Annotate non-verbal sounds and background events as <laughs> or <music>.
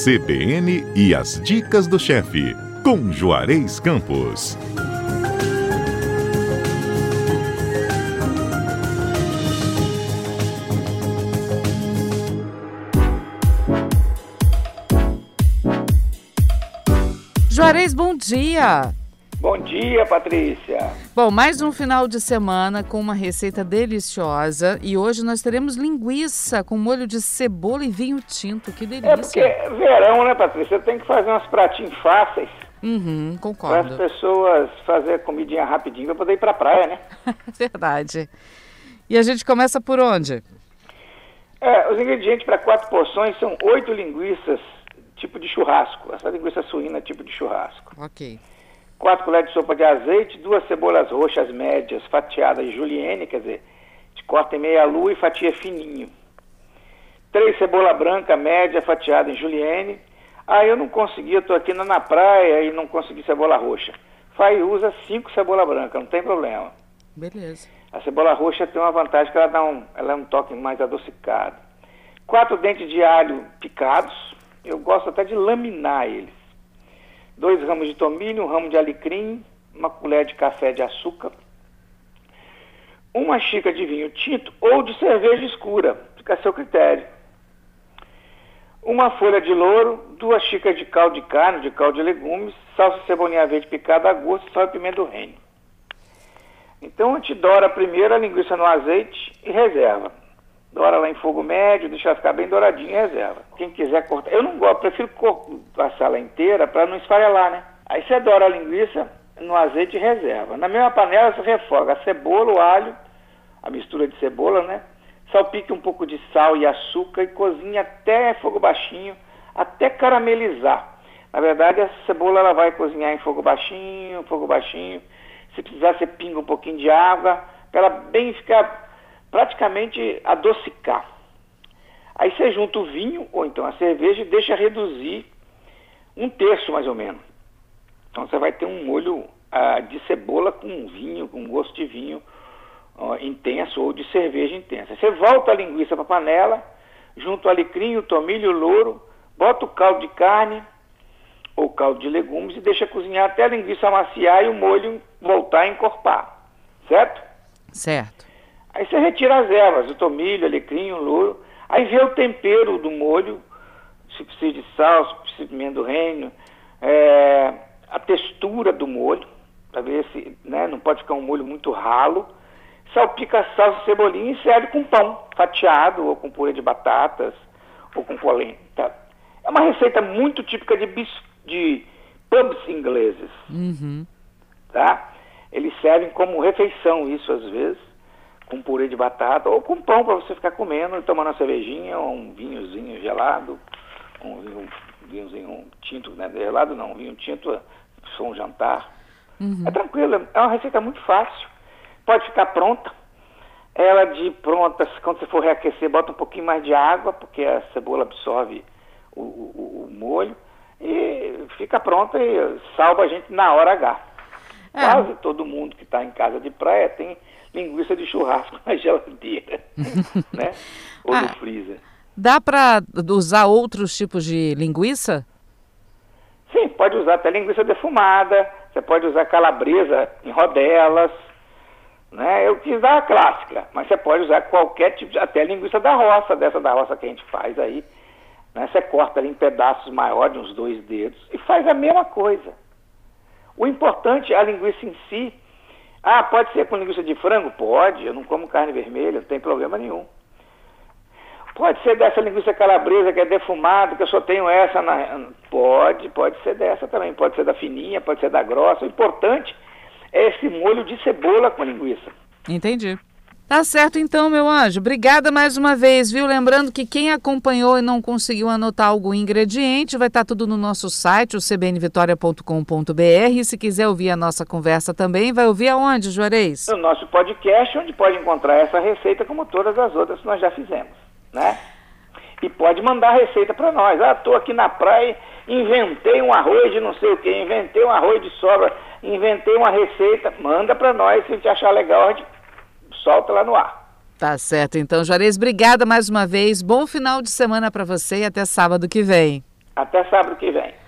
CBN e as dicas do chefe, com Juarez Campos. Juarez, bom dia! Bom dia, Patrícia. Bom, mais um final de semana com uma receita deliciosa e hoje nós teremos linguiça com molho de cebola e vinho tinto. Que delícia. É porque é verão, né, Patrícia? Tem que fazer uns pratinhos fáceis. Uhum, Para concordo. as pessoas fazer comidinha rapidinho para poder ir para praia, né? <laughs> Verdade. E a gente começa por onde? É, os ingredientes para quatro porções são oito linguiças tipo de churrasco. Essa linguiça suína tipo de churrasco. Ok. 4 colheres de sopa de azeite, duas cebolas roxas médias fatiadas julienne, quer dizer, de corta em meia lua e fatia fininho. Três cebola branca média fatiada em julienne. Ah, eu não consegui, eu tô aqui na, na praia e não consegui cebola roxa. Faz usa cinco cebola branca, não tem problema. Beleza. A cebola roxa tem uma vantagem que ela dá um, ela é um toque mais adocicado. Quatro dentes de alho picados. Eu gosto até de laminar eles. Dois ramos de tomilho, um ramo de alecrim, uma colher de café de açúcar, uma xícara de vinho tinto ou de cerveja escura, fica a seu critério. Uma folha de louro, duas xícaras de caldo de carne, de caldo de legumes, salsa cebolinha verde picada a gosto, sal e pimenta do reino. Então a gente dora primeiro a linguiça no azeite e reserva. Dora lá em fogo médio, deixa ela ficar bem douradinha e reserva. Quem quiser cortar. Eu não gosto, prefiro passar ela inteira para não esfarelar, né? Aí você dora a linguiça no azeite e reserva. Na mesma panela você refoga a cebola, o alho, a mistura de cebola, né? Salpique um pouco de sal e açúcar e cozinha até fogo baixinho, até caramelizar. Na verdade, a cebola ela vai cozinhar em fogo baixinho, fogo baixinho. Se precisar, você pinga um pouquinho de água, para ela bem ficar praticamente adocicar. Aí você junta o vinho ou então a cerveja e deixa reduzir um terço mais ou menos. Então você vai ter um molho ah, de cebola com vinho, com gosto de vinho intenso ou de cerveja intensa. Você volta a linguiça para a panela, junto o alecrim, o tomilho, o louro, bota o caldo de carne ou caldo de legumes e deixa cozinhar até a linguiça amaciar e o molho voltar a encorpar. Certo? Certo. Aí você retira as ervas, o tomilho, o alecrim, o louro. Aí vê o tempero do molho, se precisa de sal, se precisa de pimenta do reino, é, a textura do molho, para ver se né, não pode ficar um molho muito ralo. Salpica salsa, cebolinha e serve com pão fatiado, ou com purê de batatas, ou com polenta. É uma receita muito típica de, bis- de pubs ingleses Uhum. tá? Eles servem como refeição isso às vezes, com purê de batata ou com pão para você ficar comendo e tomando uma cervejinha ou um vinhozinho gelado, um vinho, vinhozinho tinto, né? Gelado não, um vinho tinto, se for um jantar. É tranquilo, é uma receita muito fácil. Pode ficar pronta. Ela de pronta, quando você for reaquecer, bota um pouquinho mais de água, porque a cebola absorve o, o- o molho. E fica pronta e salva a gente na hora H. É. Quase todo mundo que está em casa de praia tem linguiça de churrasco <laughs> na geladeira, <laughs> né? Ou no Ah. freezer. Dá para usar outros tipos de linguiça? Sim, pode usar até linguiça defumada, você pode usar calabresa em rodelas, né? Eu quis dar a clássica, mas você pode usar qualquer tipo de, até linguiça da roça, dessa da roça que a gente faz aí, né? Você corta ela em pedaços maiores, uns dois dedos, e faz a mesma coisa. O importante é a linguiça em si. Ah, pode ser com linguiça de frango? Pode, eu não como carne vermelha, não tem problema nenhum. Pode ser dessa linguiça calabresa que é defumada, que eu só tenho essa na. Pode, pode ser dessa também. Pode ser da fininha, pode ser da grossa. O importante é esse molho de cebola com linguiça. Entendi. Tá certo então, meu anjo. Obrigada mais uma vez, viu? Lembrando que quem acompanhou e não conseguiu anotar algum ingrediente, vai estar tudo no nosso site, o cbnvitoria.com.br. E se quiser ouvir a nossa conversa também, vai ouvir aonde, Juarez? No nosso podcast, onde pode encontrar essa receita, como todas as outras que nós já fizemos, né? E pode mandar receita para nós. Ah, estou aqui na praia, inventei um arroz de não sei o que, inventei um arroz de sobra, inventei uma receita. Manda para nós, se a gente achar legal, a gente solta lá no ar. Tá certo então, Juarez. Obrigada mais uma vez. Bom final de semana para você e até sábado que vem. Até sábado que vem.